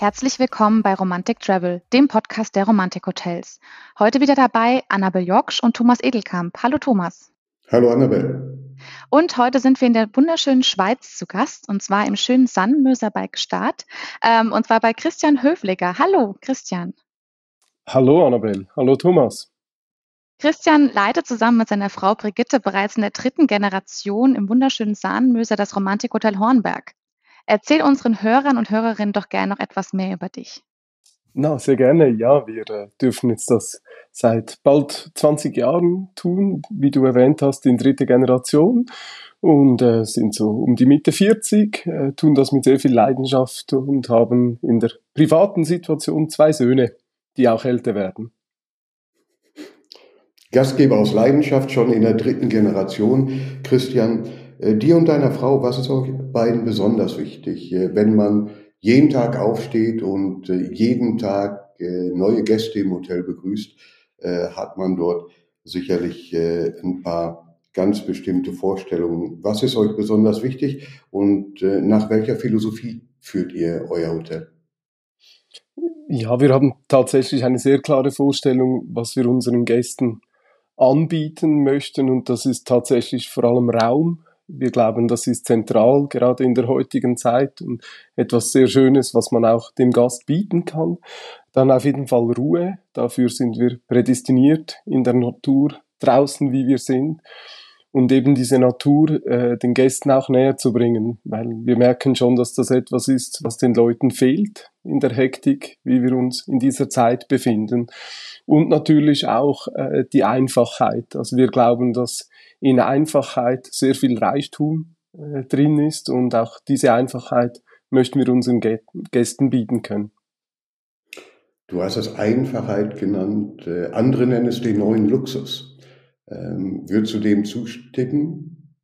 Herzlich willkommen bei Romantic Travel, dem Podcast der Romantik Hotels. Heute wieder dabei Annabel Joksch und Thomas Edelkamp. Hallo Thomas. Hallo Annabel. Und heute sind wir in der wunderschönen Schweiz zu Gast, und zwar im schönen Sannmöser bei Gstaad, ähm, und zwar bei Christian Höfliger. Hallo Christian. Hallo Annabel. Hallo Thomas. Christian leitet zusammen mit seiner Frau Brigitte bereits in der dritten Generation im wunderschönen Sahnmöser das Romantikhotel Hornberg. Erzähl unseren Hörern und Hörerinnen doch gerne noch etwas mehr über dich. Na, sehr gerne. Ja, wir äh, dürfen jetzt das seit bald 20 Jahren tun, wie du erwähnt hast, in dritter Generation und äh, sind so um die Mitte 40, äh, tun das mit sehr viel Leidenschaft und haben in der privaten Situation zwei Söhne, die auch älter werden. Gastgeber aus Leidenschaft schon in der dritten Generation. Christian, dir und deiner Frau, was ist euch beiden besonders wichtig, äh, wenn man jeden Tag aufsteht und äh, jeden Tag neue Gäste im Hotel begrüßt, hat man dort sicherlich ein paar ganz bestimmte Vorstellungen. Was ist euch besonders wichtig und nach welcher Philosophie führt ihr euer Hotel? Ja, wir haben tatsächlich eine sehr klare Vorstellung, was wir unseren Gästen anbieten möchten und das ist tatsächlich vor allem Raum, wir glauben, das ist zentral, gerade in der heutigen Zeit und etwas sehr Schönes, was man auch dem Gast bieten kann. Dann auf jeden Fall Ruhe. Dafür sind wir prädestiniert in der Natur, draußen, wie wir sind. Und eben diese Natur äh, den Gästen auch näher zu bringen, weil wir merken schon, dass das etwas ist, was den Leuten fehlt in der Hektik, wie wir uns in dieser Zeit befinden. Und natürlich auch äh, die Einfachheit. Also wir glauben, dass in Einfachheit sehr viel Reichtum äh, drin ist und auch diese Einfachheit möchten wir unseren Gästen bieten können. Du hast es Einfachheit genannt, äh, andere nennen es den neuen Luxus. Ähm, würdest du dem zustimmen?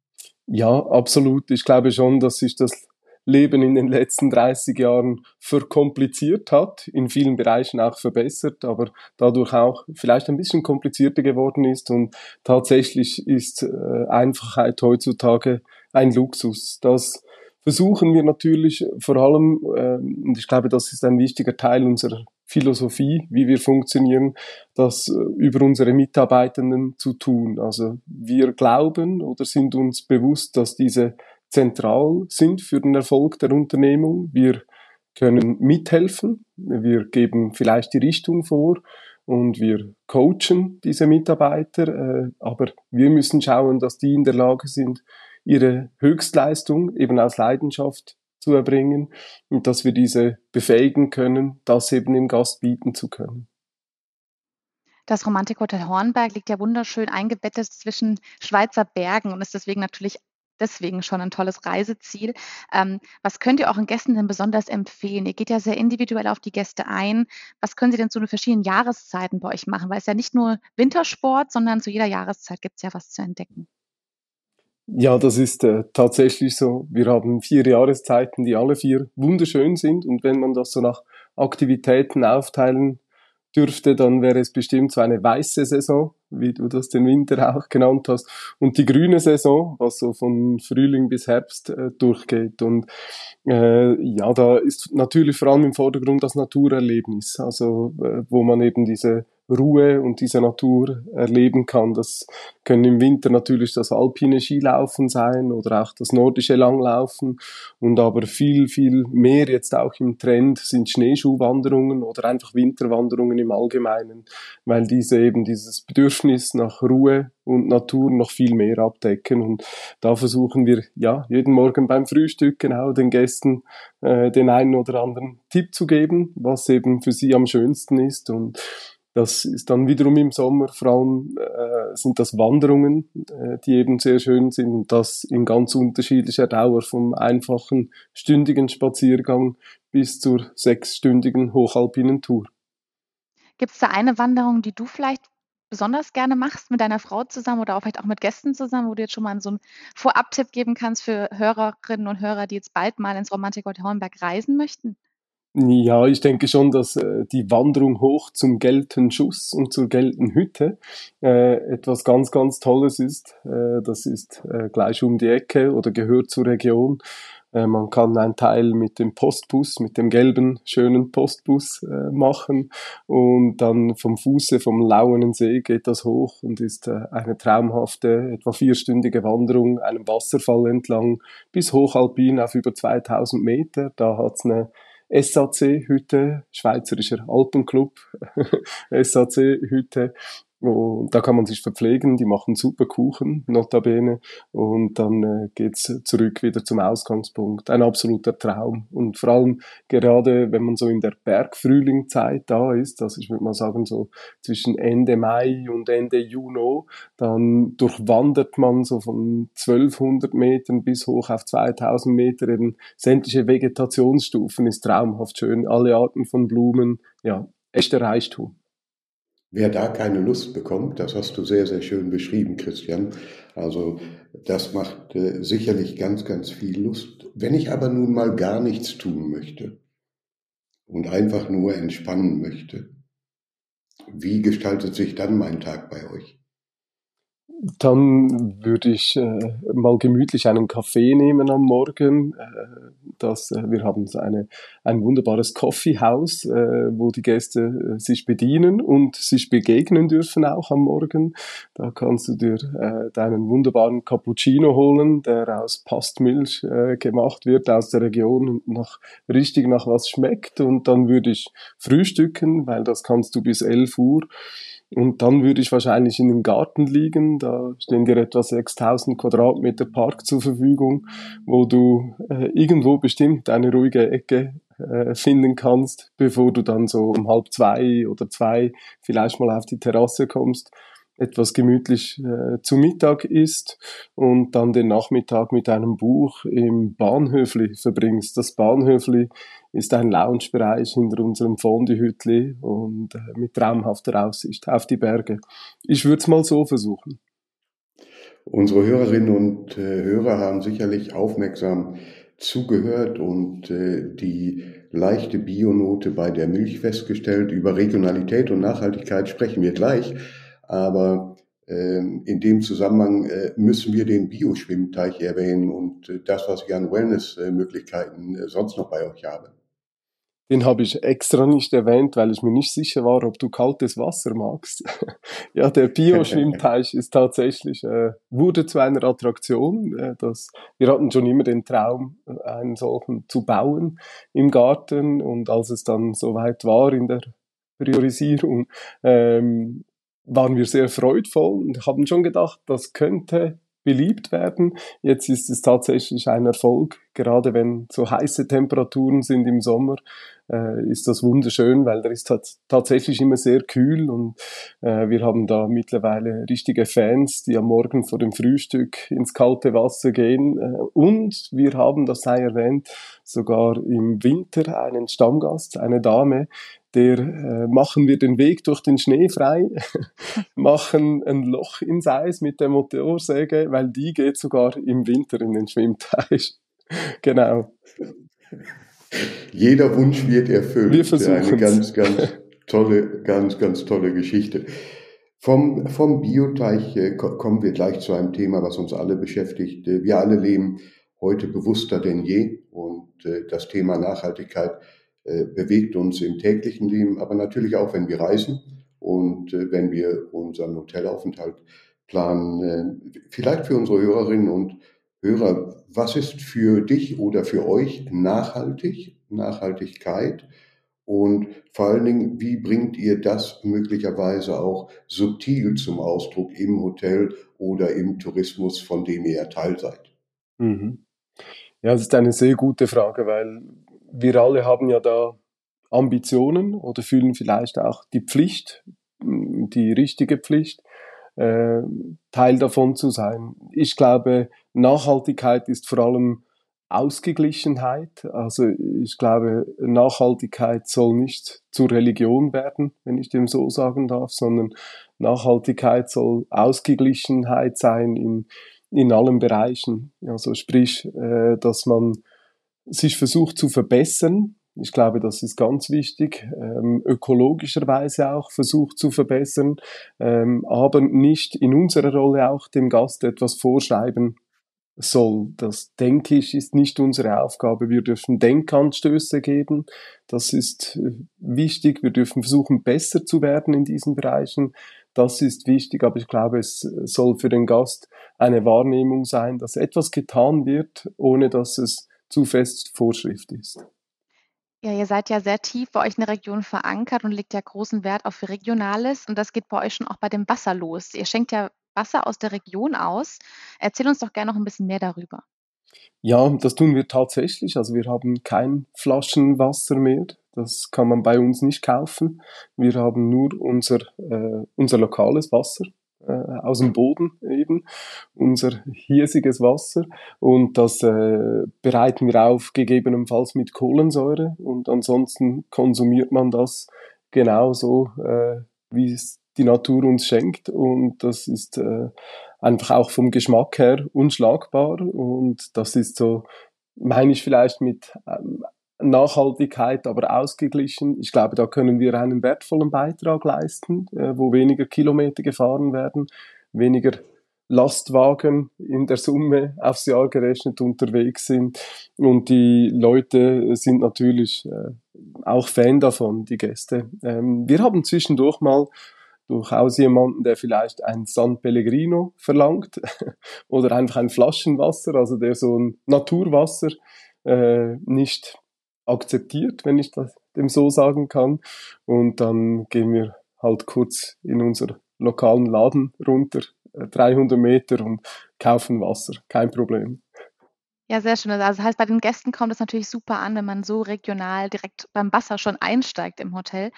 Ja, absolut. Ich glaube schon, dass sich das Leben in den letzten 30 Jahren verkompliziert hat, in vielen Bereichen auch verbessert, aber dadurch auch vielleicht ein bisschen komplizierter geworden ist und tatsächlich ist äh, Einfachheit heutzutage ein Luxus. Das versuchen wir natürlich vor allem, äh, und ich glaube, das ist ein wichtiger Teil unserer Philosophie, wie wir funktionieren, das äh, über unsere Mitarbeitenden zu tun. Also wir glauben oder sind uns bewusst, dass diese zentral sind für den Erfolg der Unternehmung. Wir können mithelfen, wir geben vielleicht die Richtung vor und wir coachen diese Mitarbeiter, äh, aber wir müssen schauen, dass die in der Lage sind, ihre Höchstleistung eben aus Leidenschaft zu erbringen und dass wir diese befähigen können, das eben im Gast bieten zu können. Das Romantikhotel Hornberg liegt ja wunderschön eingebettet zwischen Schweizer Bergen und ist deswegen natürlich deswegen schon ein tolles Reiseziel. Ähm, was könnt ihr euren Gästen denn besonders empfehlen? Ihr geht ja sehr individuell auf die Gäste ein. Was können sie denn zu den verschiedenen Jahreszeiten bei euch machen? Weil es ja nicht nur Wintersport, sondern zu jeder Jahreszeit gibt es ja was zu entdecken. Ja, das ist äh, tatsächlich so. Wir haben vier Jahreszeiten, die alle vier wunderschön sind. Und wenn man das so nach Aktivitäten aufteilen dürfte, dann wäre es bestimmt so eine weiße Saison, wie du das den Winter auch genannt hast, und die grüne Saison, was so von Frühling bis Herbst äh, durchgeht. Und äh, ja, da ist natürlich vor allem im Vordergrund das Naturerlebnis, also äh, wo man eben diese Ruhe und diese Natur erleben kann. Das können im Winter natürlich das alpine Skilaufen sein oder auch das nordische Langlaufen. Und aber viel, viel mehr jetzt auch im Trend sind Schneeschuhwanderungen oder einfach Winterwanderungen im Allgemeinen, weil diese eben dieses Bedürfnis nach Ruhe und Natur noch viel mehr abdecken. Und da versuchen wir ja jeden Morgen beim Frühstück genau den Gästen äh, den einen oder anderen Tipp zu geben, was eben für sie am schönsten ist. Und das ist dann wiederum im Sommer, allem äh, sind das Wanderungen, äh, die eben sehr schön sind und das in ganz unterschiedlicher Dauer, vom einfachen stündigen Spaziergang bis zur sechsstündigen hochalpinen Tour. Gibt es da eine Wanderung, die du vielleicht besonders gerne machst mit deiner Frau zusammen oder auch vielleicht auch mit Gästen zusammen, wo du jetzt schon mal so einen Vorabtipp geben kannst für Hörerinnen und Hörer, die jetzt bald mal ins Romantikhotel Hornberg reisen möchten? Ja, ich denke schon, dass äh, die Wanderung hoch zum gelten Schuss und zur gelten Hütte äh, etwas ganz, ganz Tolles ist. Äh, das ist äh, gleich um die Ecke oder gehört zur Region. Äh, man kann einen Teil mit dem Postbus, mit dem gelben, schönen Postbus äh, machen und dann vom Fuße vom Lauenen See geht das hoch und ist äh, eine traumhafte, etwa vierstündige Wanderung einem Wasserfall entlang bis hochalpin auf über 2000 Meter. Da hat's eine SAC-Hütte, Schweizerischer Alpenclub, SAC-Hütte, und da kann man sich verpflegen, die machen super Kuchen, notabene. Und dann äh, geht's zurück wieder zum Ausgangspunkt. Ein absoluter Traum. Und vor allem gerade, wenn man so in der Bergfrühlingzeit da ist, also ich würde mal sagen so zwischen Ende Mai und Ende Juni, dann durchwandert man so von 1200 Metern bis hoch auf 2000 Meter eben sämtliche Vegetationsstufen, ist traumhaft schön. Alle Arten von Blumen, ja, echter Reichtum. Wer da keine Lust bekommt, das hast du sehr, sehr schön beschrieben, Christian. Also das macht äh, sicherlich ganz, ganz viel Lust. Wenn ich aber nun mal gar nichts tun möchte und einfach nur entspannen möchte, wie gestaltet sich dann mein Tag bei euch? Dann würde ich äh, mal gemütlich einen Kaffee nehmen am Morgen. Äh, das, äh, wir haben eine, ein wunderbares Coffeehouse, äh, wo die Gäste äh, sich bedienen und sich begegnen dürfen auch am Morgen. Da kannst du dir äh, deinen wunderbaren Cappuccino holen, der aus Pastmilch äh, gemacht wird aus der Region und nach, richtig nach was schmeckt. Und dann würde ich frühstücken, weil das kannst du bis 11 Uhr. Und dann würde ich wahrscheinlich in den Garten liegen. Da stehen dir etwa 6000 Quadratmeter Park zur Verfügung, wo du äh, irgendwo bestimmt eine ruhige Ecke äh, finden kannst, bevor du dann so um halb zwei oder zwei vielleicht mal auf die Terrasse kommst etwas gemütlich äh, zu Mittag isst und dann den Nachmittag mit einem Buch im Bahnhöfli verbringst. Das Bahnhöfli ist ein Loungebereich hinter unserem Fondue-Hütli und äh, mit traumhafter Aussicht auf die Berge. Ich würde es mal so versuchen. Unsere Hörerinnen und äh, Hörer haben sicherlich aufmerksam zugehört und äh, die leichte Bionote bei der Milch festgestellt. Über Regionalität und Nachhaltigkeit sprechen wir gleich. Aber ähm, in dem Zusammenhang äh, müssen wir den Bioschwimmteich erwähnen und äh, das, was ich an Wellnessmöglichkeiten äh, sonst noch bei euch habe. Den habe ich extra nicht erwähnt, weil ich mir nicht sicher war, ob du kaltes Wasser magst. ja, der Bio-Schwimmteich ist tatsächlich, äh, wurde zu einer Attraktion. Äh, das, wir hatten schon immer den Traum, einen solchen zu bauen im Garten. Und als es dann soweit war in der Priorisierung, ähm, waren wir sehr freudvoll und haben schon gedacht, das könnte beliebt werden. Jetzt ist es tatsächlich ein Erfolg, gerade wenn so heiße Temperaturen sind im Sommer, äh, ist das wunderschön, weil der ist tatsächlich immer sehr kühl und äh, wir haben da mittlerweile richtige Fans, die am Morgen vor dem Frühstück ins kalte Wasser gehen äh, und wir haben, das sei erwähnt, sogar im Winter einen Stammgast, eine Dame, der äh, machen wir den Weg durch den Schnee frei, machen ein Loch ins Eis mit der Motorsäge, weil die geht sogar im Winter in den Schwimmteich. genau. Jeder Wunsch wird erfüllt. Wir versuchen Eine ganz, ganz tolle, ganz, ganz tolle Geschichte. Vom, vom Bioteich äh, kommen wir gleich zu einem Thema, was uns alle beschäftigt. Äh, wir alle leben heute bewusster denn je und äh, das Thema Nachhaltigkeit bewegt uns im täglichen Leben, aber natürlich auch, wenn wir reisen und äh, wenn wir unseren Hotelaufenthalt planen. Äh, vielleicht für unsere Hörerinnen und Hörer, was ist für dich oder für euch nachhaltig, Nachhaltigkeit? Und vor allen Dingen, wie bringt ihr das möglicherweise auch subtil zum Ausdruck im Hotel oder im Tourismus, von dem ihr Teil seid? Mhm. Ja, das ist eine sehr gute Frage, weil wir alle haben ja da Ambitionen oder fühlen vielleicht auch die Pflicht, die richtige Pflicht, äh, Teil davon zu sein. Ich glaube, Nachhaltigkeit ist vor allem Ausgeglichenheit. Also ich glaube, Nachhaltigkeit soll nicht zur Religion werden, wenn ich dem so sagen darf, sondern Nachhaltigkeit soll Ausgeglichenheit sein in, in allen Bereichen. Also sprich, äh, dass man sich versucht zu verbessern. Ich glaube, das ist ganz wichtig, ähm, ökologischerweise auch versucht zu verbessern, ähm, aber nicht in unserer Rolle auch dem Gast etwas vorschreiben soll. Das denke ich ist nicht unsere Aufgabe. Wir dürfen Denkanstöße geben. Das ist äh, wichtig. Wir dürfen versuchen, besser zu werden in diesen Bereichen. Das ist wichtig, aber ich glaube, es soll für den Gast eine Wahrnehmung sein, dass etwas getan wird, ohne dass es zu fest Vorschrift ist. Ja, ihr seid ja sehr tief bei euch in der Region verankert und legt ja großen Wert auf Regionales. Und das geht bei euch schon auch bei dem Wasser los. Ihr schenkt ja Wasser aus der Region aus. Erzähl uns doch gerne noch ein bisschen mehr darüber. Ja, das tun wir tatsächlich. Also wir haben kein Flaschenwasser mehr. Das kann man bei uns nicht kaufen. Wir haben nur unser, äh, unser lokales Wasser äh, aus dem Boden eben, unser hiesiges Wasser. Und das äh, bereiten wir auf, gegebenenfalls mit Kohlensäure. Und ansonsten konsumiert man das genauso, äh, wie es die Natur uns schenkt. Und das ist äh, einfach auch vom Geschmack her unschlagbar. Und das ist so, meine ich vielleicht mit ähm, Nachhaltigkeit, aber ausgeglichen. Ich glaube, da können wir einen wertvollen Beitrag leisten, äh, wo weniger Kilometer gefahren werden, weniger Lastwagen in der Summe aufs Jahr gerechnet unterwegs sind. Und die Leute sind natürlich äh, auch Fan davon, die Gäste. Ähm, wir haben zwischendurch mal durchaus jemanden, der vielleicht ein San Pellegrino verlangt oder einfach ein Flaschenwasser, also der so ein Naturwasser äh, nicht akzeptiert, wenn ich das dem so sagen kann. Und dann gehen wir halt kurz in unser lokalen Laden runter, 300 äh, Meter und kaufen Wasser, kein Problem. Ja, sehr schön. Also das heißt, bei den Gästen kommt es natürlich super an, wenn man so regional direkt beim Wasser schon einsteigt im Hotel.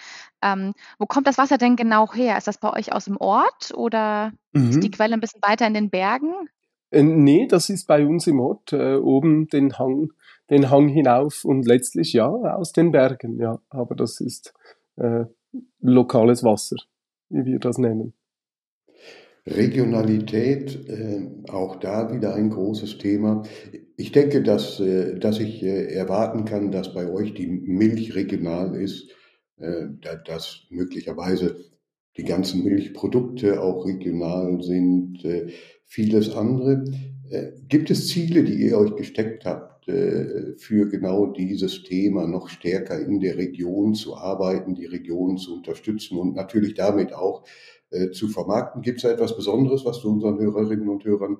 Ähm, wo kommt das Wasser denn genau her? Ist das bei euch aus dem Ort oder mhm. ist die Quelle ein bisschen weiter in den Bergen? Äh, nee, das ist bei uns im Ort, äh, oben den Hang, den Hang hinauf und letztlich ja aus den Bergen, ja. Aber das ist äh, lokales Wasser, wie wir das nennen. Regionalität, äh, auch da wieder ein großes Thema. Ich denke, dass, äh, dass ich äh, erwarten kann, dass bei euch die Milch regional ist, äh, dass möglicherweise die ganzen Milchprodukte auch regional sind, äh, vieles andere. Äh, gibt es Ziele, die ihr euch gesteckt habt, für genau dieses Thema noch stärker in der Region zu arbeiten, die Region zu unterstützen und natürlich damit auch äh, zu vermarkten. Gibt es da etwas Besonderes, was du unseren Hörerinnen und Hörern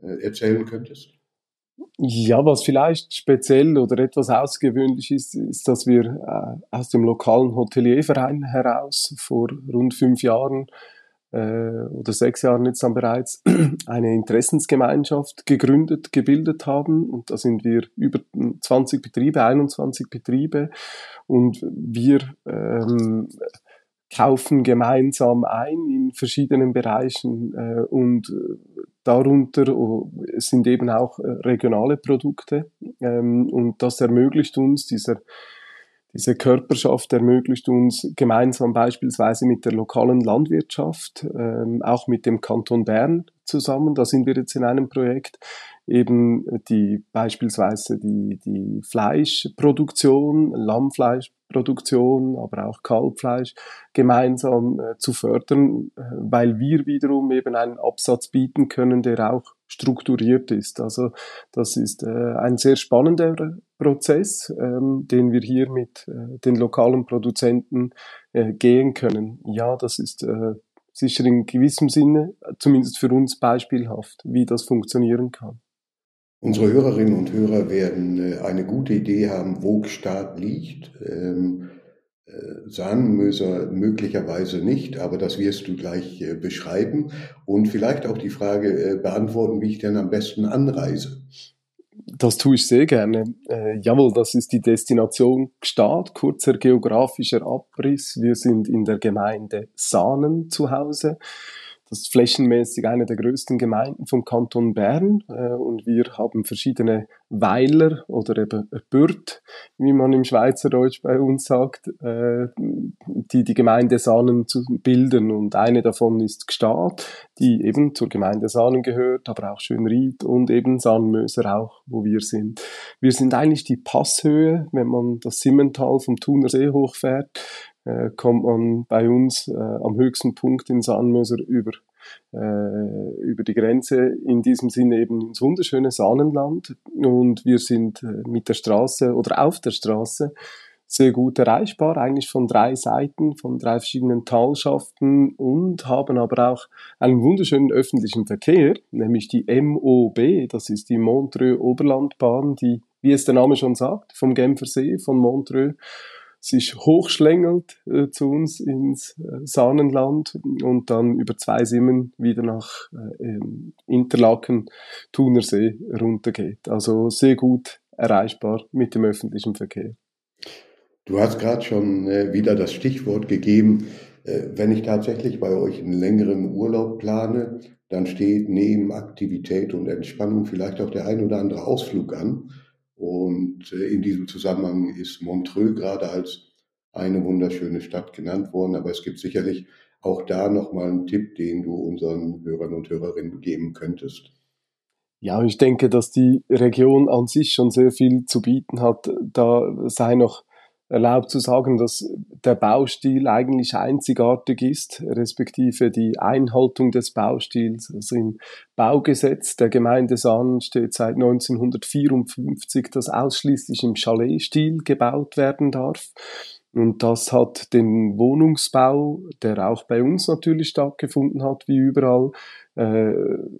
äh, erzählen könntest? Ja, was vielleicht speziell oder etwas außergewöhnlich ist, ist, dass wir äh, aus dem lokalen Hotelierverein heraus vor rund fünf Jahren äh, oder sechs Jahren jetzt dann bereits eine Interessensgemeinschaft gegründet, gebildet haben. Und da sind wir über 20 Betriebe, 21 Betriebe. Und wir ähm, kaufen gemeinsam ein in verschiedenen Bereichen äh, und äh, darunter oh, sind eben auch äh, regionale Produkte ähm, und das ermöglicht uns dieser diese Körperschaft ermöglicht uns gemeinsam beispielsweise mit der lokalen Landwirtschaft, ähm, auch mit dem Kanton Bern zusammen, da sind wir jetzt in einem Projekt, eben die beispielsweise die, die Fleischproduktion, Lammfleischproduktion, aber auch Kalbfleisch gemeinsam äh, zu fördern, äh, weil wir wiederum eben einen Absatz bieten können, der auch strukturiert ist. Also das ist äh, ein sehr spannender Prozess, ähm, den wir hier mit äh, den lokalen Produzenten äh, gehen können. Ja, das ist äh, sicher in gewissem Sinne, zumindest für uns beispielhaft, wie das funktionieren kann. Unsere Hörerinnen und Hörer werden äh, eine gute Idee haben, wo Staat liegt. Ähm, äh, Sahnenmöser möglicherweise nicht, aber das wirst du gleich äh, beschreiben und vielleicht auch die Frage beantworten, wie ich denn am besten anreise. Das tue ich sehr gerne. Äh, jawohl, das ist die Destination Gstaad, kurzer geografischer Abriss. Wir sind in der Gemeinde Sahnen zu Hause. Das ist flächenmäßig eine der größten Gemeinden vom Kanton Bern äh, und wir haben verschiedene Weiler oder eben Bürt, wie man im Schweizerdeutsch bei uns sagt, äh, die die Gemeinde Sahnen zu bilden und eine davon ist Gstaad, die eben zur Gemeinde Sahnen gehört, aber auch Schönried und eben Sahnenmöser auch, wo wir sind. Wir sind eigentlich die Passhöhe, wenn man das Simmental vom Thuner See hochfährt, äh, kommt man bei uns äh, am höchsten Punkt in Sandmöser über äh, über die Grenze, in diesem Sinne eben ins wunderschöne Sahnenland. Und wir sind äh, mit der Straße oder auf der Straße sehr gut erreichbar, eigentlich von drei Seiten, von drei verschiedenen Talschaften und haben aber auch einen wunderschönen öffentlichen Verkehr, nämlich die MOB, das ist die Montreux Oberlandbahn, die, wie es der Name schon sagt, vom Genfer See, von Montreux sich hochschlängelt äh, zu uns ins äh, Sahnenland und dann über zwei Simmen wieder nach äh, Interlaken, Thunersee runtergeht. Also sehr gut erreichbar mit dem öffentlichen Verkehr. Du hast gerade schon äh, wieder das Stichwort gegeben. Äh, wenn ich tatsächlich bei euch einen längeren Urlaub plane, dann steht neben Aktivität und Entspannung vielleicht auch der ein oder andere Ausflug an. Und äh, in diesem Zusammenhang ist Montreux gerade als eine wunderschöne Stadt genannt worden. Aber es gibt sicherlich auch da nochmal einen Tipp, den du unseren Hörern und Hörerinnen geben könntest. Ja, ich denke, dass die Region an sich schon sehr viel zu bieten hat. Da sei noch erlaubt zu sagen, dass der Baustil eigentlich einzigartig ist, respektive die Einhaltung des Baustils. Also im Baugesetz der Gemeinde Sahn steht seit 1954, dass ausschließlich im Chaletstil gebaut werden darf. Und das hat den Wohnungsbau, der auch bei uns natürlich stattgefunden hat, wie überall, äh,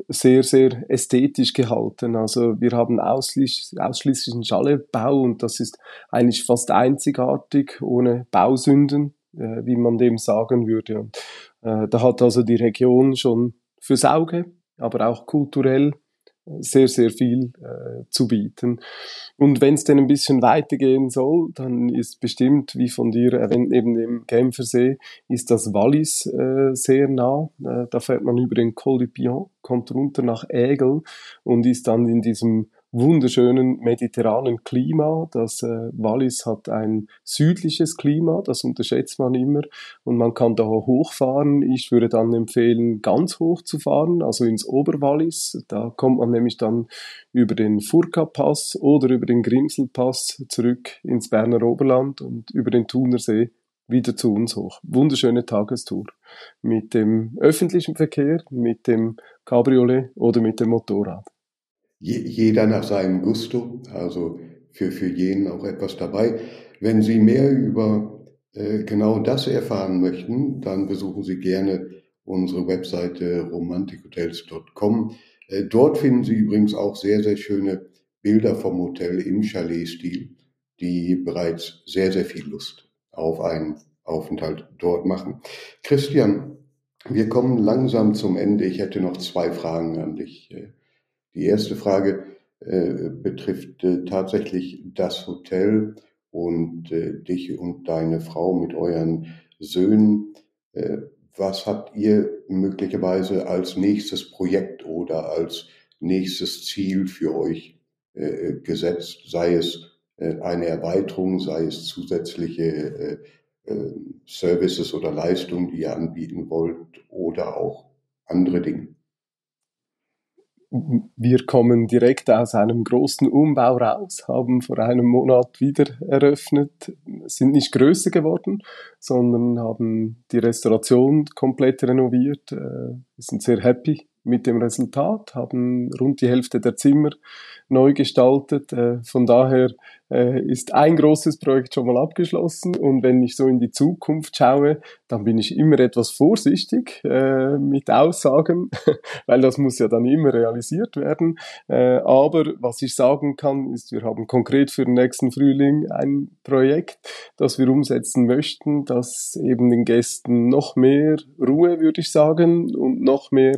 sehr, sehr ästhetisch gehalten. Also wir haben ausschließlich, ausschließlich einen Schallebau und das ist eigentlich fast einzigartig, ohne Bausünden, äh, wie man dem sagen würde. Äh, da hat also die Region schon fürs Auge, aber auch kulturell sehr, sehr viel äh, zu bieten. Und wenn es denn ein bisschen weitergehen soll, dann ist bestimmt, wie von dir erwähnt, neben dem Genfersee, ist das Wallis äh, sehr nah. Äh, da fährt man über den Col du Pion, kommt runter nach Ägel und ist dann in diesem wunderschönen mediterranen Klima. Das äh, Wallis hat ein südliches Klima, das unterschätzt man immer und man kann da hochfahren. Ich würde dann empfehlen, ganz hoch zu fahren, also ins Oberwallis. Da kommt man nämlich dann über den Furka-Pass oder über den Grimsel-Pass zurück ins Berner Oberland und über den Thunersee wieder zu uns hoch. Wunderschöne Tagestour mit dem öffentlichen Verkehr, mit dem Cabriolet oder mit dem Motorrad jeder nach seinem Gusto, also für, für jeden auch etwas dabei. Wenn Sie mehr über äh, genau das erfahren möchten, dann besuchen Sie gerne unsere Webseite romantikhotels.com. Äh, dort finden Sie übrigens auch sehr, sehr schöne Bilder vom Hotel im Chalet-Stil, die bereits sehr, sehr viel Lust auf einen Aufenthalt dort machen. Christian, wir kommen langsam zum Ende. Ich hätte noch zwei Fragen an dich. Äh, die erste Frage äh, betrifft äh, tatsächlich das Hotel und äh, dich und deine Frau mit euren Söhnen. Äh, was habt ihr möglicherweise als nächstes Projekt oder als nächstes Ziel für euch äh, gesetzt? Sei es äh, eine Erweiterung, sei es zusätzliche Services oder Leistungen, die ihr anbieten wollt oder auch andere Dinge? Wir kommen direkt aus einem großen Umbau raus, haben vor einem Monat wieder eröffnet, sind nicht größer geworden, sondern haben die Restauration komplett renoviert, äh, sind sehr happy mit dem Resultat, haben rund die Hälfte der Zimmer neu gestaltet. Äh, von daher äh, ist ein großes Projekt schon mal abgeschlossen und wenn ich so in die Zukunft schaue, dann bin ich immer etwas vorsichtig äh, mit Aussagen, weil das muss ja dann immer realisiert werden. Aber was ich sagen kann, ist, wir haben konkret für den nächsten Frühling ein Projekt, das wir umsetzen möchten, das eben den Gästen noch mehr Ruhe, würde ich sagen, und noch mehr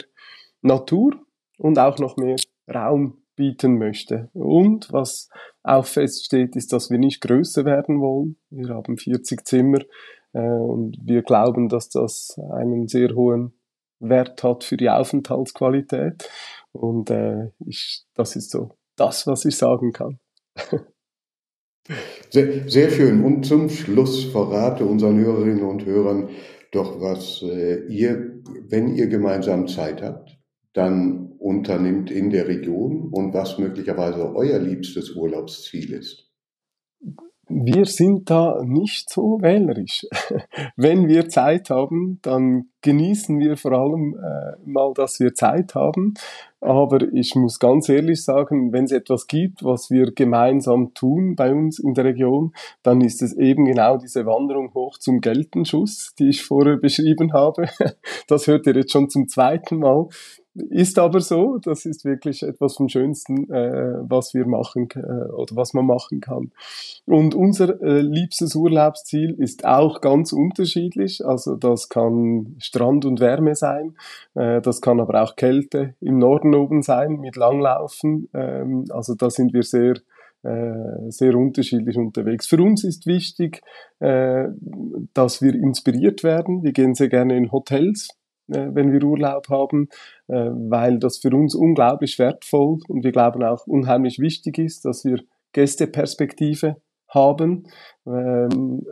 Natur und auch noch mehr Raum bieten möchte. Und was auch feststeht, ist, dass wir nicht größer werden wollen. Wir haben 40 Zimmer äh, und wir glauben, dass das einen sehr hohen Wert hat für die Aufenthaltsqualität. Und äh, ich, das ist so das, was ich sagen kann. Sehr, sehr schön. Und zum Schluss verrate unseren Hörerinnen und Hörern doch, was äh, ihr, wenn ihr gemeinsam Zeit habt, dann unternimmt in der Region und was möglicherweise euer liebstes Urlaubsziel ist? wir sind da nicht so wählerisch. Wenn wir Zeit haben, dann genießen wir vor allem äh, mal, dass wir Zeit haben. Aber ich muss ganz ehrlich sagen, wenn es etwas gibt, was wir gemeinsam tun bei uns in der Region, dann ist es eben genau diese Wanderung hoch zum Geltenschuss, die ich vorher beschrieben habe. Das hört ihr jetzt schon zum zweiten Mal. Ist aber so, das ist wirklich etwas vom Schönsten, äh, was wir machen äh, oder was man machen kann. Und unser äh, liebstes Urlaubsziel ist auch ganz unterschiedlich. Also das kann Strand und Wärme sein, äh, das kann aber auch Kälte im Norden oben sein mit Langlaufen. Ähm, also da sind wir sehr äh, sehr unterschiedlich unterwegs. Für uns ist wichtig, äh, dass wir inspiriert werden. Wir gehen sehr gerne in Hotels wenn wir Urlaub haben, äh, weil das für uns unglaublich wertvoll und wir glauben auch unheimlich wichtig ist, dass wir Gästeperspektive haben, ähm,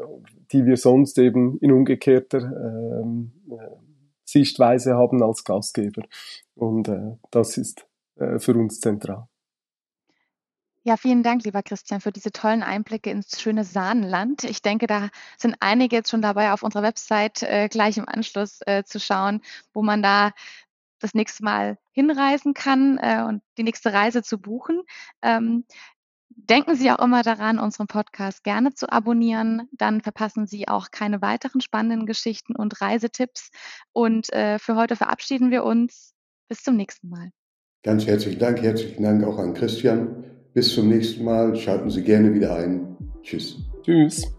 die wir sonst eben in umgekehrter ähm, äh, Sichtweise haben als Gastgeber. Und das ist für uns zentral. Ja, vielen Dank, lieber Christian, für diese tollen Einblicke ins schöne Sahnenland. Ich denke, da sind einige jetzt schon dabei, auf unserer Website äh, gleich im Anschluss äh, zu schauen, wo man da das nächste Mal hinreisen kann äh, und die nächste Reise zu buchen. Ähm, denken Sie auch immer daran, unseren Podcast gerne zu abonnieren. Dann verpassen Sie auch keine weiteren spannenden Geschichten und Reisetipps. Und äh, für heute verabschieden wir uns. Bis zum nächsten Mal. Ganz herzlichen Dank. Herzlichen Dank auch an Christian. Bis zum nächsten Mal. Schalten Sie gerne wieder ein. Tschüss. Tschüss.